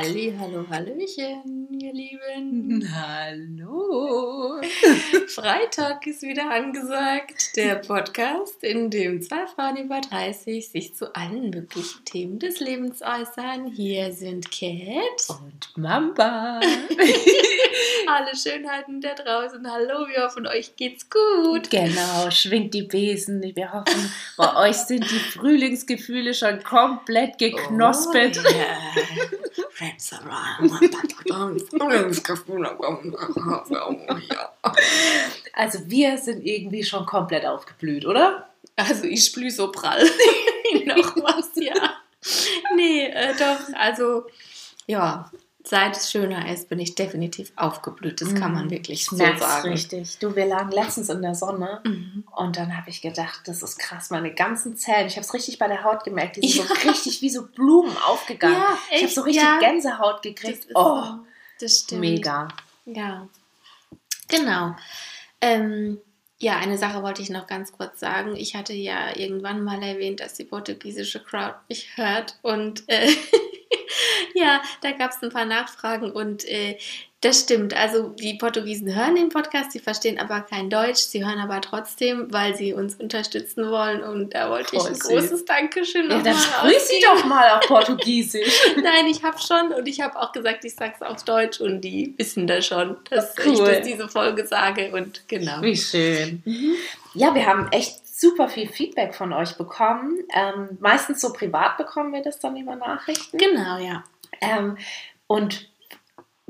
Halli, hallo, hallöchen, ihr Lieben. Hallo. Freitag ist wieder angesagt. Der Podcast, in dem zwei Frauen über 30 sich zu allen möglichen Themen des Lebens äußern. Hier sind Cat und Mamba. Alle Schönheiten da draußen. Hallo, wir hoffen, euch geht's gut. Genau, schwingt die Besen. Wir hoffen, bei euch sind die Frühlingsgefühle schon komplett geknospelt. Oh, yeah. Also wir sind irgendwie schon komplett aufgeblüht, oder? Also ich sprühe so prall. Noch was, ja. Nee, äh, doch, also ja, seit es schöner ist, bin ich definitiv aufgeblüht. Das kann man mhm. wirklich so sagen. richtig. Du, wir lagen letztens in der Sonne mhm. und dann habe ich gedacht, das ist krass, meine ganzen Zellen, ich habe es richtig bei der Haut gemerkt, die sind ja. so richtig wie so Blumen aufgegangen. Ja, ich habe so richtig ja. Gänsehaut gekriegt. Das oh, das stimmt. Mega. Ja, genau. Ähm, ja, eine Sache wollte ich noch ganz kurz sagen. Ich hatte ja irgendwann mal erwähnt, dass die portugiesische Crowd mich hört und äh, ja, da gab es ein paar Nachfragen und äh, das stimmt. Also die Portugiesen hören den Podcast, sie verstehen aber kein Deutsch, sie hören aber trotzdem, weil sie uns unterstützen wollen und da wollte Voll ich ein süß. großes Dankeschön Ja, dann grüß sie doch mal auf Portugiesisch. Nein, ich habe schon und ich habe auch gesagt, ich sage es auf Deutsch und die wissen das schon, dass cool. ich das diese Folge sage und genau. Wie schön. Mhm. Ja, wir haben echt super viel Feedback von euch bekommen. Ähm, meistens so privat bekommen wir das dann über Nachrichten. Genau, ja. Ähm, und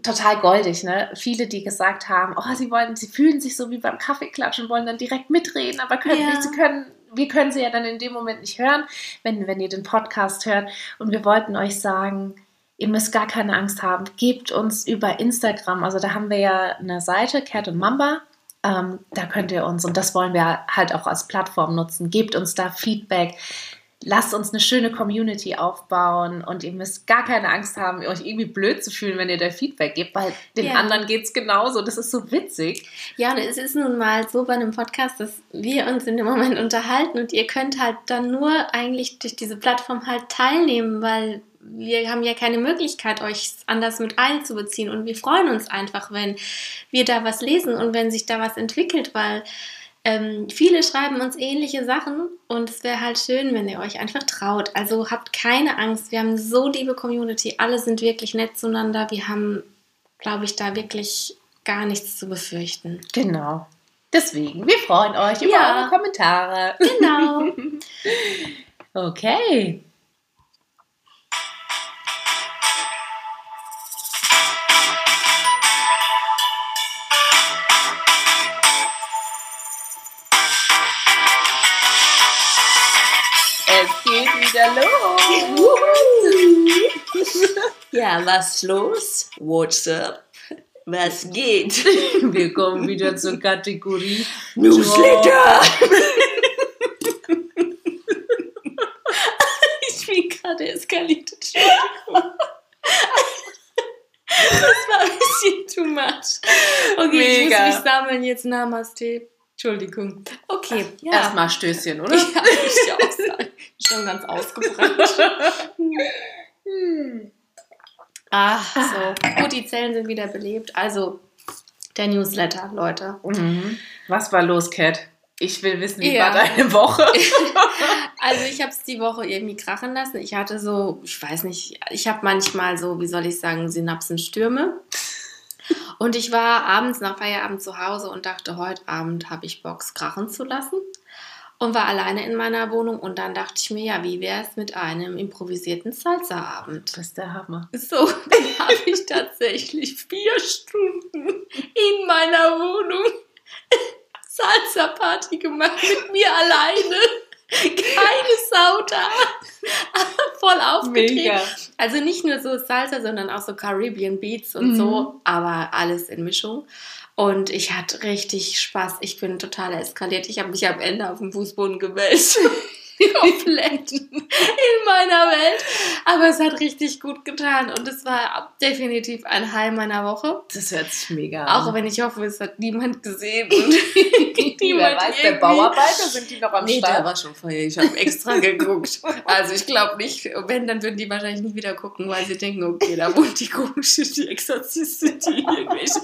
total goldig, ne? Viele, die gesagt haben, oh, sie wollen, sie fühlen sich so wie beim Kaffeeklatschen, wollen dann direkt mitreden, aber können ja. nicht, sie können, wir können sie ja dann in dem Moment nicht hören, wenn, wenn ihr den Podcast hört. Und wir wollten euch sagen, ihr müsst gar keine Angst haben. Gebt uns über Instagram, also da haben wir ja eine Seite, Cat und Mamba. Ähm, da könnt ihr uns, und das wollen wir halt auch als Plattform nutzen, gebt uns da Feedback lasst uns eine schöne Community aufbauen und ihr müsst gar keine Angst haben, euch irgendwie blöd zu fühlen, wenn ihr da Feedback gebt, weil den ja. anderen geht es genauso. Das ist so witzig. Ja, und es ist nun mal so bei einem Podcast, dass wir uns in dem Moment unterhalten und ihr könnt halt dann nur eigentlich durch diese Plattform halt teilnehmen, weil wir haben ja keine Möglichkeit, euch anders mit einzubeziehen und wir freuen uns einfach, wenn wir da was lesen und wenn sich da was entwickelt, weil ähm, viele schreiben uns ähnliche Sachen und es wäre halt schön, wenn ihr euch einfach traut. Also habt keine Angst. Wir haben so liebe Community. Alle sind wirklich nett zueinander. Wir haben, glaube ich, da wirklich gar nichts zu befürchten. Genau. Deswegen, wir freuen euch über ja. eure Kommentare. Genau. okay. Ja, was los? What's up? Was geht? Wir kommen wieder zur Kategorie Newsletter. ich bin gerade eskaliert. Das war ein bisschen too much. Okay, Mega. ich muss mich sammeln jetzt. Namaste. Entschuldigung. Okay, ja. Erstmal Stößchen, oder? Ja, ich auch sagen. Schon ganz ausgebrannt. hm. Ach, so. Gut, die Zellen sind wieder belebt. Also, der Newsletter, Leute. Mhm. Was war los, Cat? Ich will wissen, wie ja. war deine Woche? also ich habe es die Woche irgendwie krachen lassen. Ich hatte so, ich weiß nicht, ich habe manchmal so, wie soll ich sagen, Synapsenstürme. Und ich war abends nach Feierabend zu Hause und dachte, heute Abend habe ich Box krachen zu lassen. Und war alleine in meiner Wohnung und dann dachte ich mir, ja, wie wäre es mit einem improvisierten Salsa-Abend? Das ist der Hammer. So, dann habe ich tatsächlich vier Stunden in meiner Wohnung Salsa-Party gemacht mit mir alleine. Keine Sau da. Voll aufgetreten. Also nicht nur so Salsa, sondern auch so Caribbean Beats und mhm. so, aber alles in Mischung. Und ich hatte richtig Spaß. Ich bin total eskaliert. Ich habe mich am Ende auf dem Fußboden gewälzt. komplett in meiner Welt. Aber es hat richtig gut getan und es war definitiv ein High meiner Woche. Das hört sich mega an. Auch wenn ich hoffe, es hat niemand gesehen. niemand weiß, der Bauarbeiter sind die noch am nee, Start? der war schon vorher. Ich habe extra geguckt. Also ich glaube nicht, wenn, dann würden die wahrscheinlich nicht wieder gucken, weil sie denken, okay, da wohnt die komische, die Exorzistin, die irgendwelche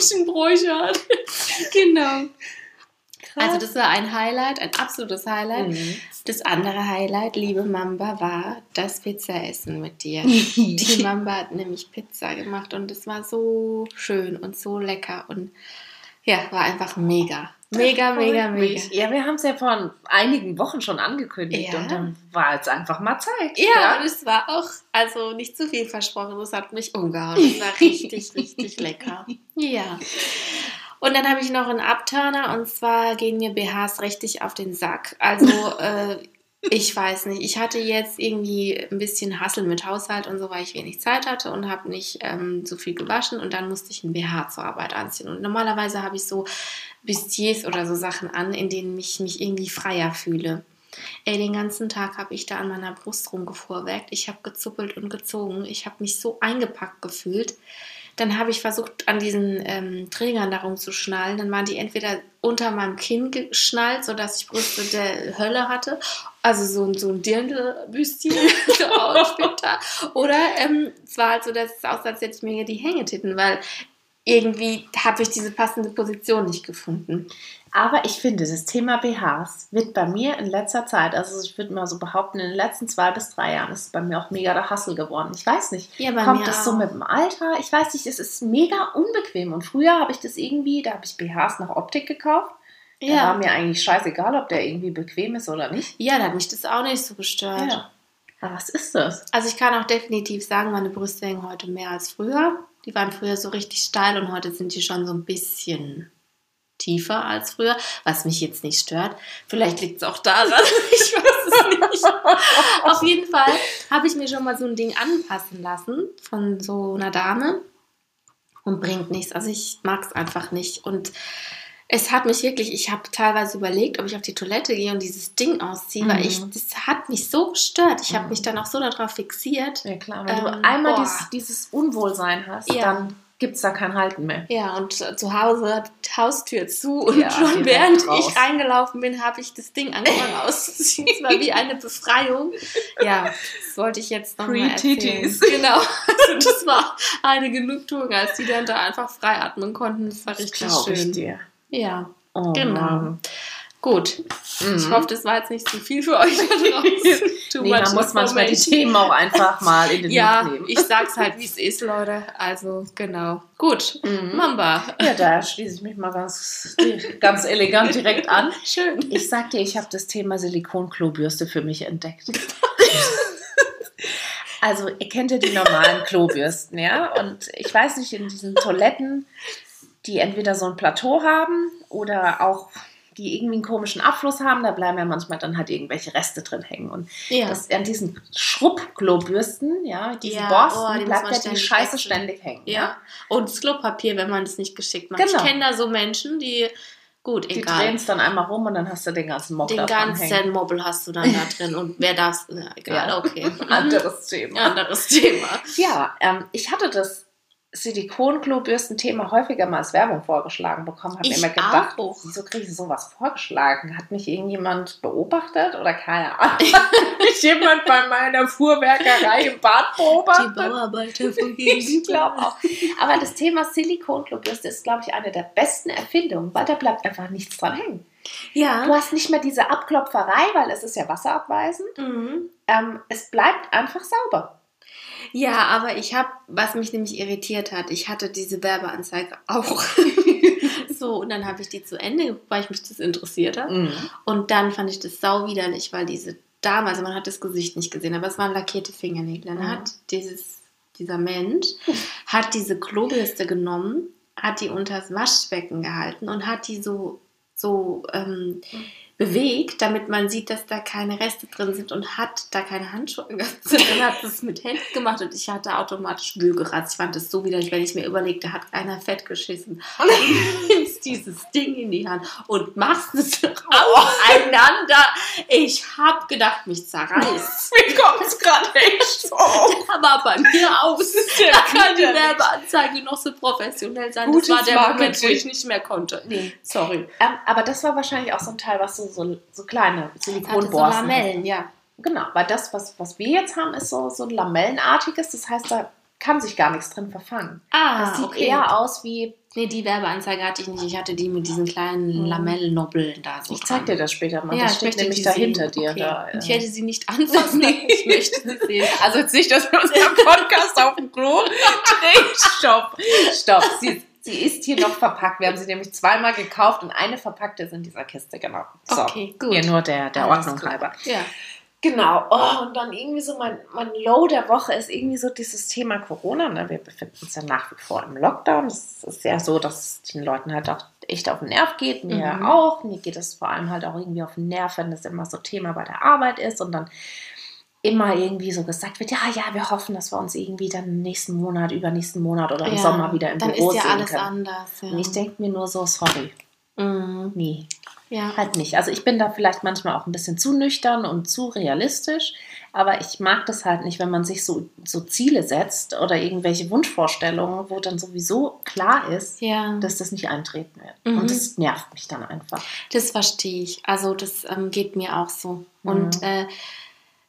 komischen Bräuche hat. genau. Also das war ein Highlight, ein absolutes Highlight. Mhm. Das andere Highlight, liebe Mamba, war das Pizzaessen mit dir. Die Mamba hat nämlich Pizza gemacht und es war so schön und so lecker und ja, war einfach mega. Mega, mega, mega. Ja, wir haben es ja vor einigen Wochen schon angekündigt ja. und dann war jetzt einfach mal Zeit. Ja, ja, und es war auch, also nicht zu viel versprochen, es hat mich umgehauen. Es war richtig, richtig lecker. Ja. Und dann habe ich noch einen Abturner und zwar gehen mir BHs richtig auf den Sack. Also äh, ich weiß nicht, ich hatte jetzt irgendwie ein bisschen Hassel mit Haushalt und so, weil ich wenig Zeit hatte und habe nicht ähm, so viel gewaschen und dann musste ich einen BH zur Arbeit anziehen. Und normalerweise habe ich so Bustiers oder so Sachen an, in denen ich mich irgendwie freier fühle. Ey, den ganzen Tag habe ich da an meiner Brust rumgefuhrwerkt. Ich habe gezuppelt und gezogen. Ich habe mich so eingepackt gefühlt. Dann habe ich versucht, an diesen ähm, Trägern darum zu schnallen. Dann waren die entweder unter meinem Kinn geschnallt, sodass ich Brüste der Hölle hatte. Also so, ein, so ein Dirndl-Büstchen-Outfit da. Oder ähm, es war halt so, dass es aussah, als hätte ich mir die Hängetitten, weil irgendwie habe ich diese passende Position nicht gefunden. Aber ich finde, das Thema BHs wird bei mir in letzter Zeit, also ich würde mal so behaupten, in den letzten zwei bis drei Jahren ist es bei mir auch mega der Hassel geworden. Ich weiß nicht, ja, kommt das auch. so mit dem Alter? Ich weiß nicht, es ist mega unbequem. Und früher habe ich das irgendwie, da habe ich BHs nach Optik gekauft. Ja. Da war mir eigentlich scheißegal, ob der irgendwie bequem ist oder nicht. Ja, da hat mich das auch nicht so gestört. Ja. Aber was ist das? Also ich kann auch definitiv sagen, meine Brüste hängen heute mehr als früher. Die waren früher so richtig steil und heute sind die schon so ein bisschen tiefer als früher, was mich jetzt nicht stört. Vielleicht liegt es auch daran, ich weiß es nicht. Auf jeden Fall habe ich mir schon mal so ein Ding anpassen lassen von so einer Dame und bringt nichts. Also ich mag es einfach nicht und es hat mich wirklich, ich habe teilweise überlegt, ob ich auf die Toilette gehe und dieses Ding ausziehe, mhm. weil ich, mhm. das hat mich so gestört. Ich habe mhm. mich dann auch so darauf fixiert. Ja klar, wenn ähm, du einmal dieses, dieses, Unwohlsein hast, ja. dann gibt es da kein Halten mehr. Ja, und zu Hause hat die Haustür zu und ja, schon während ich reingelaufen bin, habe ich das Ding angefangen auszuziehen. Es war wie eine Befreiung. Ja, das wollte ich jetzt noch Free mal erzählen. Genau, also das war eine Genugtuung, als die dann da einfach frei atmen konnten. Das war richtig das schön. Ich dir. Ja, oh, genau. Mann. Gut. Mhm. Ich hoffe, das war jetzt nicht zu viel für euch da nee, man muss manchmal die Themen auch einfach mal in den ja, Mund nehmen. ich sag's halt, wie es ist, Leute. Also, genau. Gut. Mhm. Mamba. Ja, da schließe ich mich mal ganz, ganz elegant direkt an. Schön. Ich sag dir, ich habe das Thema Silikon-Klobürste für mich entdeckt. also, ihr kennt ja die normalen Klobürsten, ja? Und ich weiß nicht, in diesen Toiletten die entweder so ein Plateau haben oder auch die irgendwie einen komischen Abfluss haben, da bleiben ja manchmal dann halt irgendwelche Reste drin hängen. Und ja. das, an diesen Schrubbklobürsten, ja, diese ja, Borsten, oh, die bleibt ja die Scheiße wechseln. ständig hängen. Ja. ja. Und das Klopapier, wenn man das nicht geschickt macht. Genau. Ich kenne da so Menschen, die Gut, die egal. drehen es dann einmal rum und dann hast du den ganzen Mob Den ganzen Mobbel hast du dann da drin und wer darf, ja, egal, ja. okay. Anderes Thema. Anderes Thema. Ja, ähm, ich hatte das Silikonklo-Bürsten-Thema häufiger mal als Werbung vorgeschlagen bekommen. Habe mir immer gedacht, auch. wieso kriege ich sowas vorgeschlagen? Hat mich irgendjemand beobachtet oder keine Ahnung? Hat mich jemand bei meiner Fuhrwerkerei im Bad beobachtet? Die Bauarbeiter von Ich glaube auch. Aber das Thema Silikonklo-Bürste ist, glaube ich, eine der besten Erfindungen, weil da bleibt einfach nichts dran hängen. Ja. Du hast nicht mehr diese Abklopferei, weil es ist ja wasserabweisend. Mhm. Ähm, es bleibt einfach sauber. Ja, aber ich habe, was mich nämlich irritiert hat, ich hatte diese Werbeanzeige auch. so, und dann habe ich die zu Ende weil ich mich das interessiert hat. Mhm. Und dann fand ich das sau widerlich, weil diese Dame, also man hat das Gesicht nicht gesehen, aber es waren lackierte Fingernägel. Dann mhm. hat dieses, dieser Mensch, hat diese Klobürste genommen, hat die unters Waschbecken gehalten und hat die so, so, ähm, bewegt, damit man sieht, dass da keine Reste drin sind und hat da keine Handschuhe drin, hat es mit Händen gemacht und ich hatte automatisch Wühlgeratz. Ich fand das so widerlich, wenn ich mir überlegte, hat einer fett geschissen. Und du nimmst dieses Ding in die Hand und machst es auseinander. Ich hab gedacht, mich zerreißt. Mir kommt es gerade echt. Der war bei mir aus. ja Da kann die. Werbeanzeige noch so professionell sein. Gutes das war der Moment, wo Marketing. ich nicht mehr konnte. Nee, sorry. Ähm, aber das war wahrscheinlich auch so ein Teil, was so, so, so kleine Hatte so Silikonborsten Lamellen, ja. Genau, weil das, was, was wir jetzt haben, ist so, so ein Lamellenartiges. Das heißt, da kann sich gar nichts drin verfangen. Ah, Das sieht okay. eher aus wie. Nee, die Werbeanzeige hatte ich nicht. Ich hatte die mit diesen kleinen Lamellennobbeln da so Ich zeig dir das später mal. Ja, das ich steht nämlich da hinter dir. Okay. Da, Ich äh. hätte sie nicht anfassen, aber ich möchte sie sehen. Also jetzt nicht, dass wir unseren Podcast auf dem Klo drehen. Stopp. Stopp. Sie, sie ist hier noch verpackt. Wir haben sie nämlich zweimal gekauft und eine verpackte ist in dieser Kiste, genau. So. Okay, gut. Hier nur der, der Ordnung halber. Ja. Genau. Oh, und dann irgendwie so mein, mein Low der Woche ist irgendwie so dieses Thema Corona. Ne? Wir befinden uns ja nach wie vor im Lockdown. Es ist ja so, dass es den Leuten halt auch echt auf den Nerv geht. Mir Mhm. auch. Mir geht es vor allem halt auch irgendwie auf den Nerv, wenn das immer so Thema bei der Arbeit ist und dann immer irgendwie so gesagt wird, ja, ja, wir hoffen, dass wir uns irgendwie dann nächsten Monat, übernächsten Monat oder im ja. Sommer wieder im Dann Büro ist ja sehen alles können. anders. Ja. Und ich denke mir nur so, sorry, Mhm. nee, ja. halt nicht. Also ich bin da vielleicht manchmal auch ein bisschen zu nüchtern und zu realistisch, aber ich mag das halt nicht, wenn man sich so, so Ziele setzt oder irgendwelche Wunschvorstellungen, wo dann sowieso klar ist, ja. dass das nicht eintreten wird. Mhm. Und das nervt mich dann einfach. Das verstehe ich. Also das ähm, geht mir auch so. Mhm. Und äh,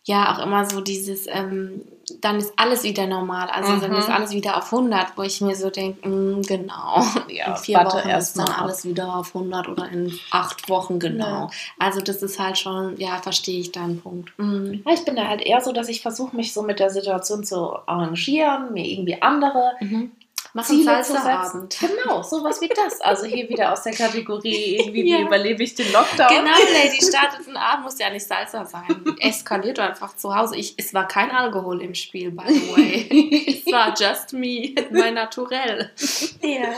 ja, auch immer so dieses, ähm, dann ist alles wieder normal. Also dann Mhm. ist alles wieder auf 100, wo ich mir so denke, mm, genau. Ja, in vier Wochen ist dann ab. alles wieder auf 100 oder in acht Wochen, genau. Ja. Also das ist halt schon, ja, verstehe ich deinen Punkt. Mhm. Ja, Ich bin da halt eher so, dass ich versuche, mich so mit der Situation zu arrangieren, mir irgendwie andere Mhm. Machen Salsa-Abend. Genau, sowas wie das. Also hier wieder aus der Kategorie, irgendwie, Ja. wie überlebe ich den Lockdown? Genau, Lady, startet ein Abend, muss ja nicht Salsa sein. Eskaliert einfach zu Hause. Ich, es war kein Alkohol im Spiel, by the way. es war just me, mein Naturell. Ja,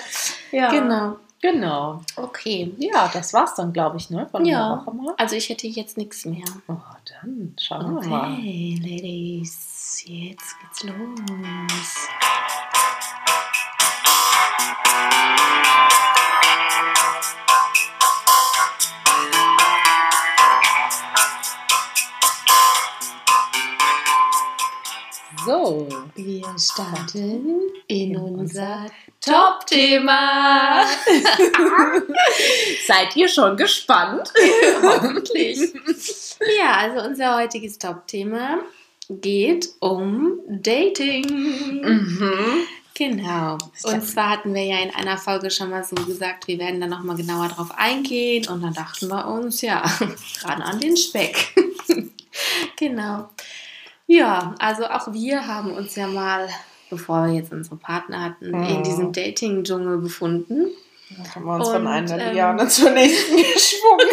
Ja, genau. Genau. Okay. Ja, das war's dann, glaube ich, ne? Von Ja. Woche mal. Also ich hätte jetzt nichts mehr. Oh, dann schauen wir mal. Okay, Ladies, jetzt geht's los. So. Wir starten in unser Top-Thema. Seid ihr schon gespannt? Hoffentlich. Ja, also unser heutiges Top-Thema geht um Dating. Mhm. Genau. Und zwar hatten wir ja in einer Folge schon mal so gesagt, wir werden da nochmal genauer drauf eingehen. Und dann dachten wir uns, ja, ran an den Speck. genau. Ja, also auch wir haben uns ja mal, bevor wir jetzt unsere Partner hatten, in Mhm. diesem Dating-Dschungel befunden. Dann haben wir uns Und, von einer ähm, Liane zur nächsten geschwungen.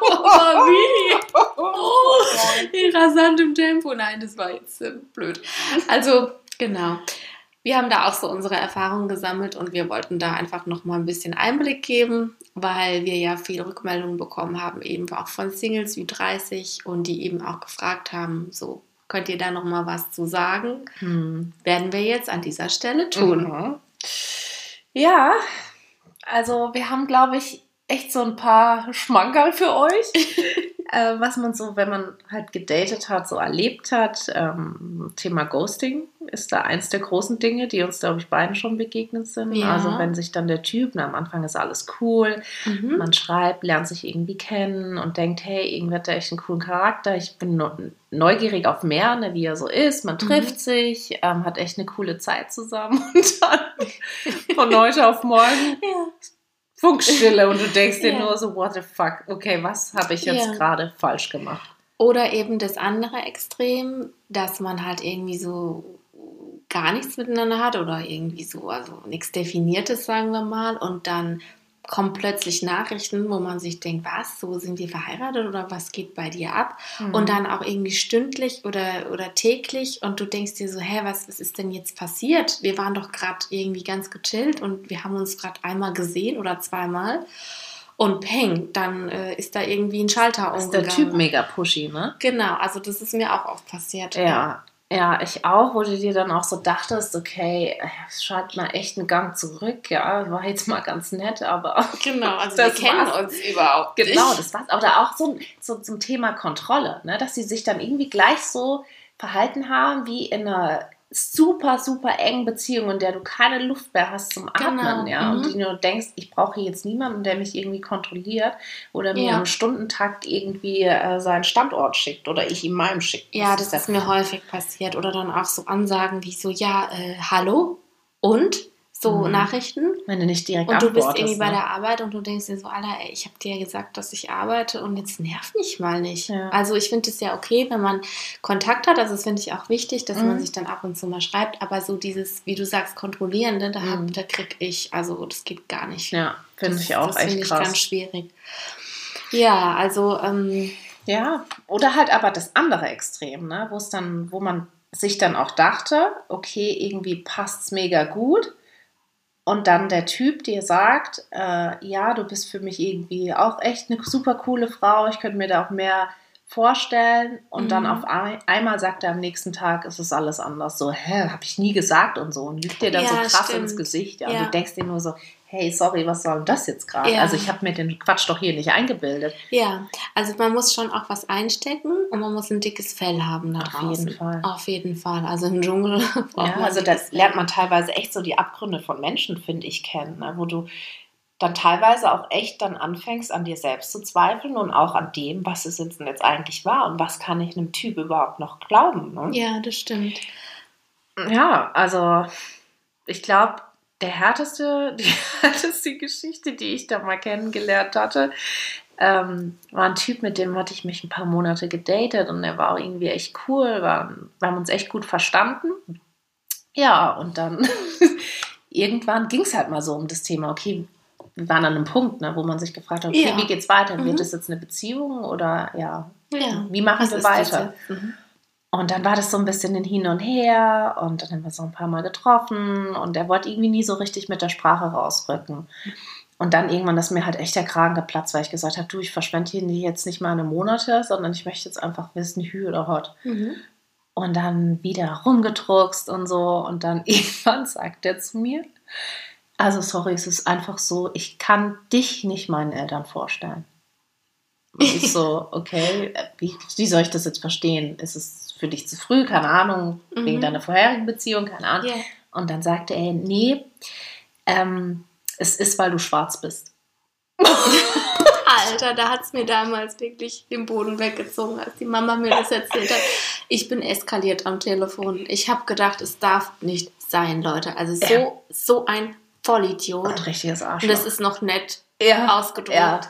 Aber wie? Oh, in rasantem Tempo. Nein, das war jetzt äh, blöd. Also, genau. Wir haben da auch so unsere Erfahrungen gesammelt und wir wollten da einfach nochmal ein bisschen Einblick geben, weil wir ja viele Rückmeldungen bekommen haben, eben auch von Singles wie 30 und die eben auch gefragt haben, so könnt ihr da nochmal was zu sagen? Hm. Werden wir jetzt an dieser Stelle tun. Mhm. Ja, also wir haben, glaube ich, echt so ein paar Schmankerl für euch, äh, was man so, wenn man halt gedatet hat, so erlebt hat. Ähm, Thema Ghosting ist da eins der großen Dinge, die uns, glaube ich, beiden schon begegnet sind. Ja. Also wenn sich dann der Typ, na, am Anfang ist alles cool, Mhm. man schreibt, lernt sich irgendwie kennen und denkt, hey, irgendwie hat er echt einen coolen Charakter. Ich bin neu- neugierig auf mehr, ne, wie er so ist. Man trifft sich, ähm, hat echt eine coole Zeit zusammen und dann von heute auf morgen Ja. Funkstille und du denkst dir Ja. nur so, what the fuck, okay, was habe ich jetzt Ja. gerade falsch gemacht? Oder eben das andere Extrem, dass man halt irgendwie so gar nichts miteinander hat oder irgendwie so, also nichts Definiertes, sagen wir mal, und dann kommen plötzlich Nachrichten, wo man sich denkt, was, so sind wir verheiratet oder was geht bei dir ab? Mhm. Und dann auch irgendwie stündlich oder, oder täglich und du denkst dir so, hä, was, was ist denn jetzt passiert? Wir waren doch gerade irgendwie ganz gechillt und wir haben uns gerade einmal gesehen oder zweimal. und peng, dann äh, ist da irgendwie ein Schalter umgegangen. Ist der Typ mega pushy, ne? Genau, also das ist mir auch oft passiert. Ja, ja, ich auch, wo du dir dann auch so dachtest, okay, schalt mal echt einen Gang zurück, ja, war jetzt mal ganz nett, aber. Genau, also wir kennen uns überhaupt nicht. Genau, das war's. Oder auch so, so zum Thema Kontrolle, ne, dass sie sich dann irgendwie gleich so verhalten haben wie in einer super, super engen Beziehung, in der du keine Luft mehr hast zum Atmen, genau. ja, mhm. und du denkst, ich brauche jetzt niemanden, der mich irgendwie kontrolliert oder mir ja. im Stundentakt irgendwie äh, seinen Standort schickt oder ich ihm meinem schicke. Ja, das, das ist mir häufig passiert oder dann auch so Ansagen wie so, ja, äh, hallo und so mhm. Nachrichten. Wenn du nicht direkt Und du bist irgendwie ne? bei der Arbeit und du denkst dir so, Alter, ey, ich habe dir ja gesagt, dass ich arbeite und jetzt nerv mich mal nicht. Ja. Also ich finde es ja okay, wenn man Kontakt hat, also das finde ich auch wichtig, dass mhm. man sich dann ab und zu mal schreibt, aber so dieses, wie du sagst, kontrollierende, da, mhm. da krieg ich, also das geht gar nicht. Ja, finde ich auch das echt ich krass. ganz schwierig. Ja, also ähm, ja, oder halt aber das andere Extrem, ne, wo es dann, wo man sich dann auch dachte, okay, irgendwie passt es mega gut und dann der Typ dir sagt, äh, ja, du bist für mich irgendwie auch echt eine super coole Frau, ich könnte mir da auch mehr vorstellen und mhm. dann auf ein, einmal sagt er am nächsten Tag, es ist alles anders. So, hä, habe ich nie gesagt und so und lügt dir dann ja, so krass stimmt. ins Gesicht. Ja, ja. Und du denkst dir nur so, hey, sorry, was soll denn das jetzt gerade? Ja. Also ich habe mir den Quatsch doch hier nicht eingebildet. Ja, also man muss schon auch was einstecken und man muss ein dickes Fell haben da Auf draußen. jeden Fall. Auf jeden Fall. Also im Dschungel. Ja, also das lernt man teilweise echt so die Abgründe von Menschen, finde ich, kennen, ne? wo du dann teilweise auch echt dann anfängst, an dir selbst zu zweifeln und auch an dem, was es jetzt, jetzt eigentlich war und was kann ich einem Typ überhaupt noch glauben. Ne? Ja, das stimmt. Ja, also ich glaube, der härteste, die härteste Geschichte, die ich da mal kennengelernt hatte, ähm, war ein Typ, mit dem hatte ich mich ein paar Monate gedatet und er war auch irgendwie echt cool, war, wir haben uns echt gut verstanden. Ja, und dann irgendwann ging es halt mal so um das Thema, okay, wir waren an einem Punkt, ne, wo man sich gefragt hat, okay, ja. wie geht's weiter? Mhm. Wird das jetzt eine Beziehung oder ja, ja. wie machen Was wir weiter? Mhm. Und dann war das so ein bisschen ein Hin und Her und dann haben wir so ein paar Mal getroffen und er wollte irgendwie nie so richtig mit der Sprache rausrücken. Und dann irgendwann ist mir halt echt der Kragen geplatzt, weil ich gesagt habe, du, ich verschwende hier jetzt nicht mal eine Monate, sondern ich möchte jetzt einfach wissen, Hü oder Hot. Mhm. Und dann wieder rumgedruckst und so. Und dann irgendwann sagt er zu mir, also sorry, es ist einfach so, ich kann dich nicht meinen Eltern vorstellen. Und ich so, okay, wie, wie soll ich das jetzt verstehen? Ist es für dich zu früh, keine Ahnung, mhm. wegen deiner vorherigen Beziehung, keine Ahnung. Yeah. Und dann sagte er, nee, ähm, es ist, weil du schwarz bist. Alter, da hat es mir damals wirklich den Boden weggezogen, als die Mama mir das erzählt hat. Ich bin eskaliert am Telefon. Ich habe gedacht, es darf nicht sein, Leute. Also so, ja. so ein Vollidiot. Ein richtiges Arschloch. Und das ist noch nett ja. ausgedrückt. Ja.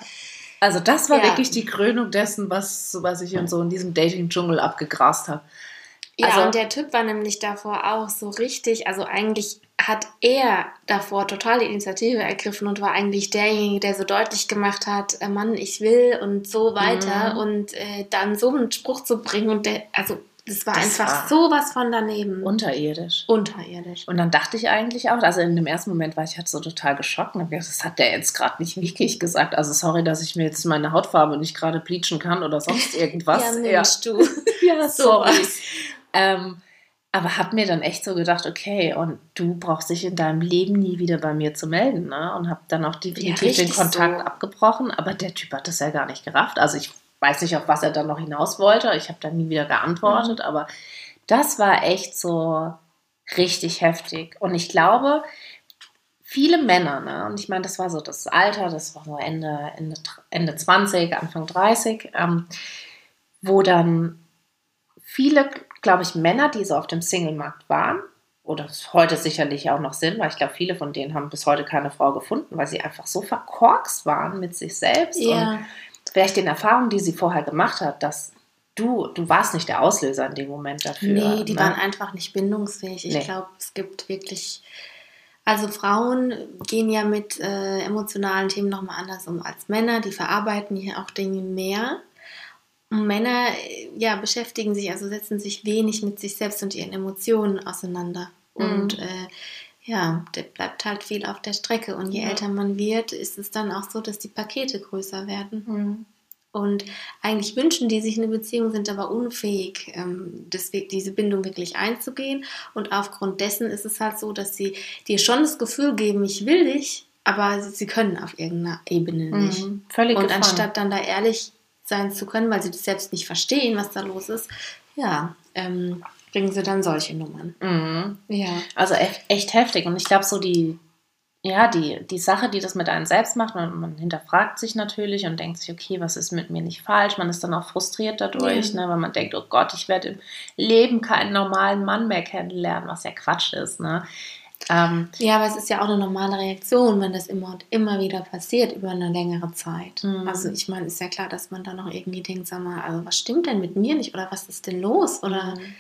Also das war ja. wirklich die Krönung dessen, was, was ich in so in diesem Dating-Dschungel abgegrast habe. Ja, also, und der Typ war nämlich davor auch so richtig, also eigentlich hat er davor total die Initiative ergriffen und war eigentlich derjenige, der so deutlich gemacht hat, äh, Mann, ich will und so weiter mhm. und äh, dann so einen Spruch zu bringen und der, also das war das einfach war sowas von daneben. Unterirdisch. Unterirdisch. Und dann dachte ich eigentlich auch, also in dem ersten Moment war ich halt so total geschockt und gedacht, das hat der jetzt gerade nicht wirklich gesagt. Also sorry, dass ich mir jetzt meine Hautfarbe nicht gerade bleachen kann oder sonst irgendwas. ja, Mensch, ja. du. ja, sorry. ähm, aber hab mir dann echt so gedacht, okay, und du brauchst dich in deinem Leben nie wieder bei mir zu melden, ne? Und hab dann auch definitiv ja, den Kontakt so. abgebrochen. Aber der Typ hat das ja gar nicht gerafft. Also ich weiß nicht, auf was er dann noch hinaus wollte. Ich habe dann nie wieder geantwortet, mhm. aber das war echt so richtig heftig. Und ich glaube, viele Männer, ne, und ich meine, das war so das Alter, das war so Ende, Ende, Ende 20, Anfang 30, ähm, wo dann viele, glaube ich, Männer, die so auf dem Single-Markt waren, oder heute sicherlich auch noch sind, weil ich glaube, viele von denen haben bis heute keine Frau gefunden, weil sie einfach so verkorkst waren mit sich selbst ja. und vielleicht den Erfahrungen, die sie vorher gemacht hat, dass du, du warst nicht der Auslöser in dem Moment dafür. Nee, die ne? waren einfach nicht bindungsfähig. Ich nee. glaube, es gibt wirklich, also Frauen gehen ja mit äh, emotionalen Themen nochmal anders um als Männer, die verarbeiten hier auch Dinge mehr. Und Männer ja, beschäftigen sich, also setzen sich wenig mit sich selbst und ihren Emotionen auseinander. Mhm. Und äh, ja, der bleibt halt viel auf der Strecke. Und je ja. älter man wird, ist es dann auch so, dass die Pakete größer werden. Mhm. Und eigentlich wünschen die sich eine Beziehung, sind aber unfähig, ähm, deswegen, diese Bindung wirklich einzugehen. Und aufgrund dessen ist es halt so, dass sie dir schon das Gefühl geben, ich will dich, aber sie können auf irgendeiner Ebene nicht. Mhm, völlig Und gefangen. anstatt dann da ehrlich sein zu können, weil sie das selbst nicht verstehen, was da los ist, ja, ähm, bringen sie dann solche Nummern. Mhm. Ja. Also echt heftig. Und ich glaube, so die, ja, die, die Sache, die das mit einem selbst macht, man, man, hinterfragt sich natürlich und denkt sich, okay, was ist mit mir nicht falsch? Man ist dann auch frustriert dadurch, ja. ne, weil man denkt, oh Gott, ich werde im Leben keinen normalen Mann mehr kennenlernen, was ja Quatsch ist. Ne? Ähm, ja, aber es ist ja auch eine normale Reaktion, wenn das immer und immer wieder passiert über eine längere Zeit. Mhm. Also ich meine, ist ja klar, dass man dann noch irgendwie denkt, sag mal, also was stimmt denn mit mir nicht oder was ist denn los? Oder mhm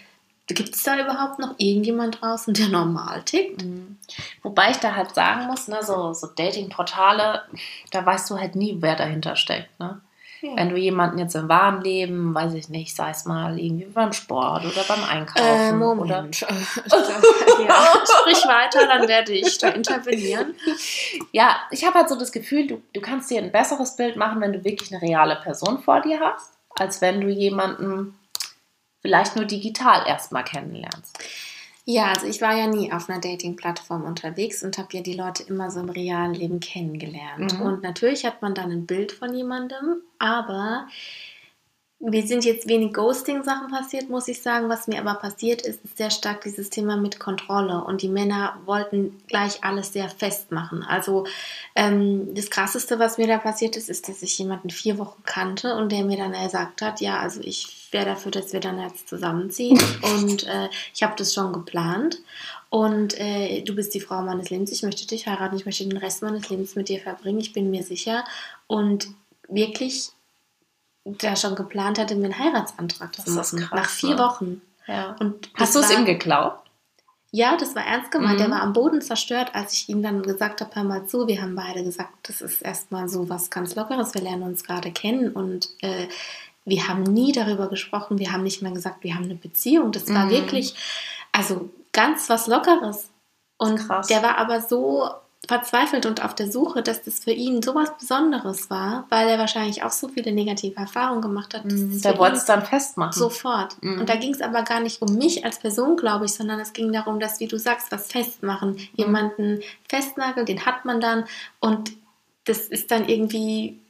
Gibt es da überhaupt noch irgendjemand draußen, der normal tickt? Mhm. Wobei ich da halt sagen muss, ne, so, so Dating-Portale, da weißt du halt nie, wer dahinter steckt. Ne? Ja. Wenn du jemanden jetzt im wahren Leben, weiß ich nicht, sei es mal irgendwie beim Sport oder beim Einkaufen. Äh, Moment. Oder ja, sprich weiter, dann werde ich da intervenieren. Ja, ich habe halt so das Gefühl, du, du kannst dir ein besseres Bild machen, wenn du wirklich eine reale Person vor dir hast, als wenn du jemanden vielleicht nur digital erstmal kennenlernst. Ja, also ich war ja nie auf einer Dating-Plattform unterwegs und habe ja die Leute immer so im realen Leben kennengelernt. Mhm. Und natürlich hat man dann ein Bild von jemandem, aber mir sind jetzt wenig Ghosting-Sachen passiert, muss ich sagen. Was mir aber passiert ist, ist sehr stark dieses Thema mit Kontrolle. Und die Männer wollten gleich alles sehr festmachen. Also ähm, das Krasseste, was mir da passiert ist, ist, dass ich jemanden vier Wochen kannte und der mir dann gesagt hat, ja, also ich wäre dafür, dass wir dann jetzt zusammenziehen. und äh, ich habe das schon geplant. Und äh, du bist die Frau meines Lebens. Ich möchte dich heiraten. Ich möchte den Rest meines Lebens mit dir verbringen. Ich bin mir sicher. Und wirklich der schon geplant hatte, mir einen Heiratsantrag zu machen. Krass, nach vier ne? Wochen. Ja. Und Hast du es ihm geglaubt? Ja, das war ernst gemeint. Mhm. Der war am Boden zerstört, als ich ihm dann gesagt habe, hör mal zu, wir haben beide gesagt, das ist erstmal so was ganz Lockeres, wir lernen uns gerade kennen und äh, wir haben nie darüber gesprochen, wir haben nicht mehr gesagt, wir haben eine Beziehung. Das war mhm. wirklich, also ganz was Lockeres. Und Krass. der war aber so verzweifelt und auf der Suche, dass das für ihn so was Besonderes war, weil er wahrscheinlich auch so viele negative Erfahrungen gemacht hat. Mm, der wollte es dann festmachen. Sofort. Mm. Und da ging es aber gar nicht um mich als Person, glaube ich, sondern es ging darum, dass, wie du sagst, was festmachen. Mm. Jemanden festnageln, den hat man dann und das ist dann irgendwie,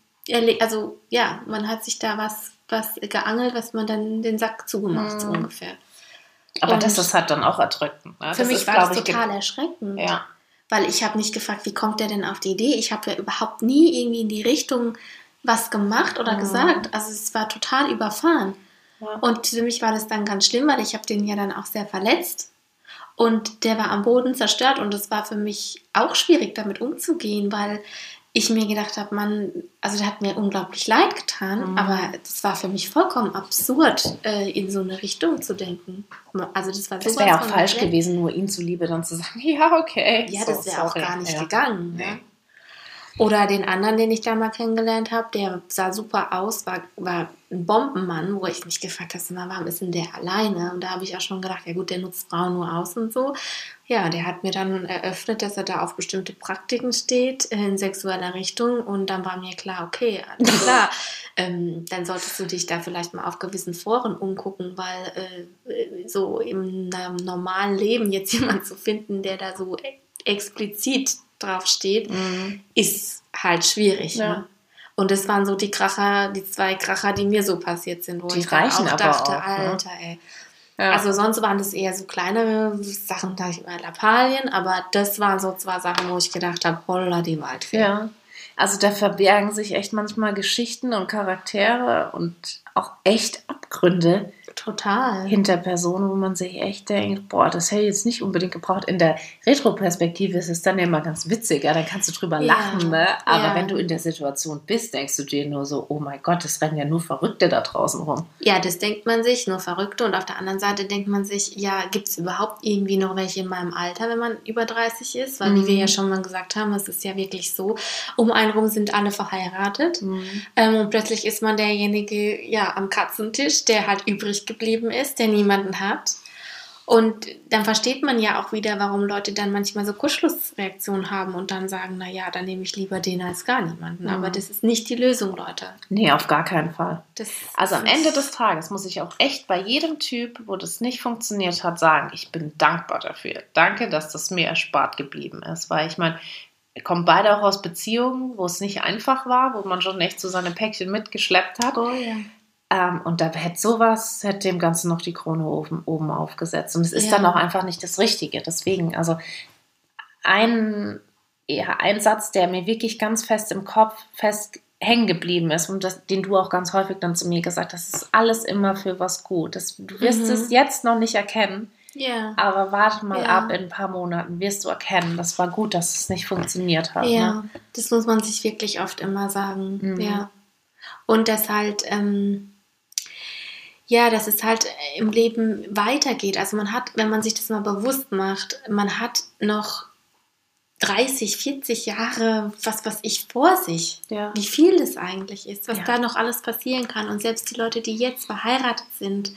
also ja, man hat sich da was, was geangelt, was man dann den Sack zugemacht, so mm. ungefähr. Aber und das ist halt dann auch erdrückend. Ne? Für das mich ist, war das total erschreckend. Ja weil ich habe nicht gefragt, wie kommt der denn auf die Idee? Ich habe ja überhaupt nie irgendwie in die Richtung was gemacht oder mhm. gesagt. Also es war total überfahren. Ja. Und für mich war das dann ganz schlimm, weil ich habe den ja dann auch sehr verletzt. Und der war am Boden zerstört und es war für mich auch schwierig, damit umzugehen, weil ich mir gedacht habe, man, also der hat mir unglaublich leid getan, mhm. aber das war für mich vollkommen absurd, äh, in so eine Richtung zu denken. Also das war Das wäre ja auch falsch gewesen, nur ihm zuliebe dann zu sagen, ja, okay. Ja, so, das wäre auch gar nicht ja. gegangen. Ne? Oder den anderen, den ich da mal kennengelernt habe, der sah super aus, war, war ein Bombenmann, wo ich mich gefragt habe, warum ist denn der alleine? Und da habe ich auch schon gedacht, ja gut, der nutzt Frauen nur aus und so. Ja, der hat mir dann eröffnet, dass er da auf bestimmte Praktiken steht in sexueller Richtung und dann war mir klar, okay, alles klar, ähm, dann solltest du dich da vielleicht mal auf gewissen Foren umgucken, weil äh, so im normalen Leben jetzt jemand zu finden, der da so explizit drauf steht, mhm. ist halt schwierig. Ja. Ne? Und das waren so die Kracher, die zwei Kracher, die mir so passiert sind, wo die ich reichen auch dachte, auch, ne? Alter, ey. Ja. Also sonst waren das eher so kleinere Sachen, da ich mal Lappalien, aber das waren so zwei Sachen, wo ich gedacht habe, holla die Waldfee. Ja. Also da verbergen sich echt manchmal Geschichten und Charaktere und auch echt Abgründe, Total. Hinter Personen, wo man sich echt denkt, boah, das hätte ich jetzt nicht unbedingt gebraucht. In der Retroperspektive ist es dann ja immer ganz witzig, ja, dann kannst du drüber ja. lachen, ne? Aber ja. wenn du in der Situation bist, denkst du dir nur so, oh mein Gott, es rennen ja nur Verrückte da draußen rum. Ja, das denkt man sich, nur Verrückte. Und auf der anderen Seite denkt man sich, ja, gibt es überhaupt irgendwie noch welche in meinem Alter, wenn man über 30 ist? Weil, mhm. wie wir ja mhm. schon mal gesagt haben, es ist ja wirklich so, um einen rum sind alle verheiratet. Mhm. Ähm, und plötzlich ist man derjenige, ja, am Katzentisch, der halt übrig geblieben ist, der niemanden hat. Und dann versteht man ja auch wieder, warum Leute dann manchmal so Kuschlussreaktionen haben und dann sagen, naja, dann nehme ich lieber den als gar niemanden. Mhm. Aber das ist nicht die Lösung, Leute. Nee, auf gar keinen Fall. Das also am Ende des Tages muss ich auch echt bei jedem Typ, wo das nicht funktioniert hat, sagen, ich bin dankbar dafür. Danke, dass das mir erspart geblieben ist. Weil ich meine, wir kommen beide auch aus Beziehungen, wo es nicht einfach war, wo man schon echt so seine Päckchen mitgeschleppt hat. Oh ja. Ähm, und da hätte sowas, hätte dem Ganzen noch die Krone oben, oben aufgesetzt. Und es ist ja. dann auch einfach nicht das Richtige. Deswegen, also ein, ja, ein Satz, der mir wirklich ganz fest im Kopf fest hängen geblieben ist und das, den du auch ganz häufig dann zu mir gesagt hast, das ist alles immer für was gut. Das, du wirst mhm. es jetzt noch nicht erkennen. Ja. Aber warte mal ja. ab, in ein paar Monaten wirst du erkennen, das war gut, dass es nicht funktioniert hat. Ja, ne? das muss man sich wirklich oft immer sagen. Mhm. Ja. Und das halt, ähm, ja, dass es halt im Leben weitergeht. Also man hat, wenn man sich das mal bewusst macht, man hat noch 30, 40 Jahre, was was ich vor sich, ja. wie viel das eigentlich ist, was ja. da noch alles passieren kann. Und selbst die Leute, die jetzt verheiratet sind,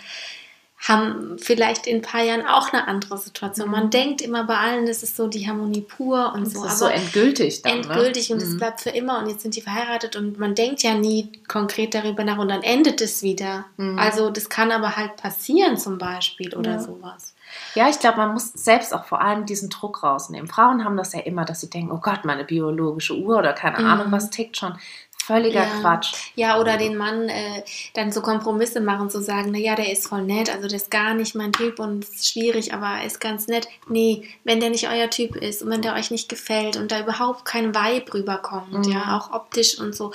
haben vielleicht in ein paar Jahren auch eine andere Situation. Mhm. Man denkt immer bei allen, das ist so die Harmonie pur und das so. Das ist aber so endgültig dann, ne? Endgültig ne? und es mhm. bleibt für immer und jetzt sind die verheiratet und man denkt ja nie konkret darüber nach und dann endet es wieder. Mhm. Also das kann aber halt passieren zum Beispiel oder ja. sowas. Ja, ich glaube, man muss selbst auch vor allem diesen Druck rausnehmen. Frauen haben das ja immer, dass sie denken, oh Gott, meine biologische Uhr oder keine mhm. Ahnung, was tickt schon. Völliger ja. Quatsch. Ja, oder den Mann äh, dann so Kompromisse machen, zu sagen, naja, der ist voll nett, also der ist gar nicht mein Typ und ist schwierig, aber er ist ganz nett. Nee, wenn der nicht euer Typ ist und wenn der euch nicht gefällt und da überhaupt kein Vibe rüberkommt, mhm. ja, auch optisch und so,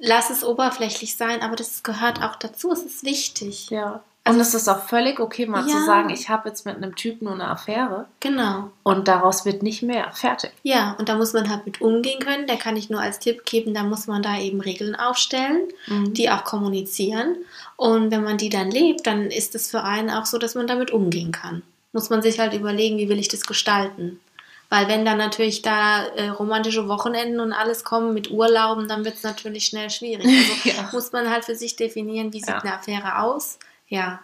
lass es oberflächlich sein, aber das gehört auch dazu, es ist wichtig. Ja. Also und es ist auch völlig okay, mal ja. zu sagen, ich habe jetzt mit einem Typen nur eine Affäre. Genau. Und daraus wird nicht mehr. Fertig. Ja, und da muss man halt mit umgehen können. Da kann ich nur als Tipp geben, da muss man da eben Regeln aufstellen, mhm. die auch kommunizieren. Und wenn man die dann lebt, dann ist es für einen auch so, dass man damit umgehen kann. Muss man sich halt überlegen, wie will ich das gestalten. Weil wenn dann natürlich da äh, romantische Wochenenden und alles kommen mit Urlauben, dann wird es natürlich schnell schwierig. Also ja. muss man halt für sich definieren, wie sieht ja. eine Affäre aus ja.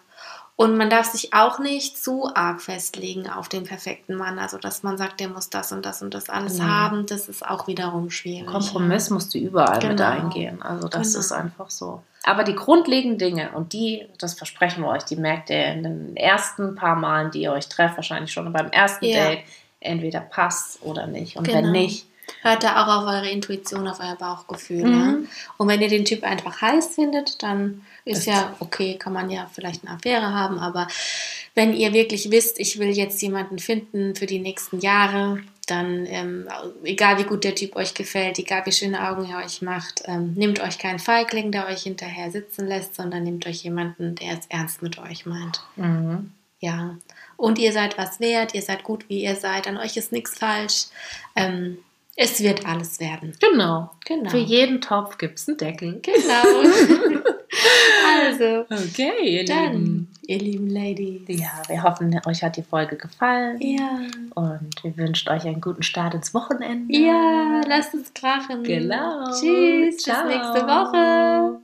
Und man darf sich auch nicht zu arg festlegen auf den perfekten Mann. Also, dass man sagt, der muss das und das und das alles ja. haben, das ist auch wiederum schwierig. Kompromiss musst du überall genau. mit eingehen. Also, das genau. ist einfach so. Aber die grundlegenden Dinge, und die, das versprechen wir euch, die merkt ihr in den ersten paar Malen, die ihr euch trefft, wahrscheinlich schon beim ersten ja. Date, entweder passt oder nicht. Und genau. wenn nicht, Hört da auch auf eure Intuition, auf euer Bauchgefühl. Mhm. Ja? Und wenn ihr den Typ einfach heiß findet, dann ist ja okay, kann man ja vielleicht eine Affäre haben, aber wenn ihr wirklich wisst, ich will jetzt jemanden finden für die nächsten Jahre, dann ähm, egal wie gut der Typ euch gefällt, egal wie schöne Augen er euch macht, ähm, nehmt euch keinen Feigling, der euch hinterher sitzen lässt, sondern nehmt euch jemanden, der es ernst mit euch meint. Mhm. Ja. Und ihr seid was wert, ihr seid gut, wie ihr seid, an euch ist nichts falsch. Ähm, es wird alles werden. Genau. genau. Für jeden Topf gibt es einen Deckel. Genau. also. Okay, ihr dann, Lieben. Ihr lieben Ladies. Ja, wir hoffen, euch hat die Folge gefallen. Ja. Und wir wünschen euch einen guten Start ins Wochenende. Ja, lasst uns krachen. Genau. Tschüss. Ciao. Bis nächste Woche.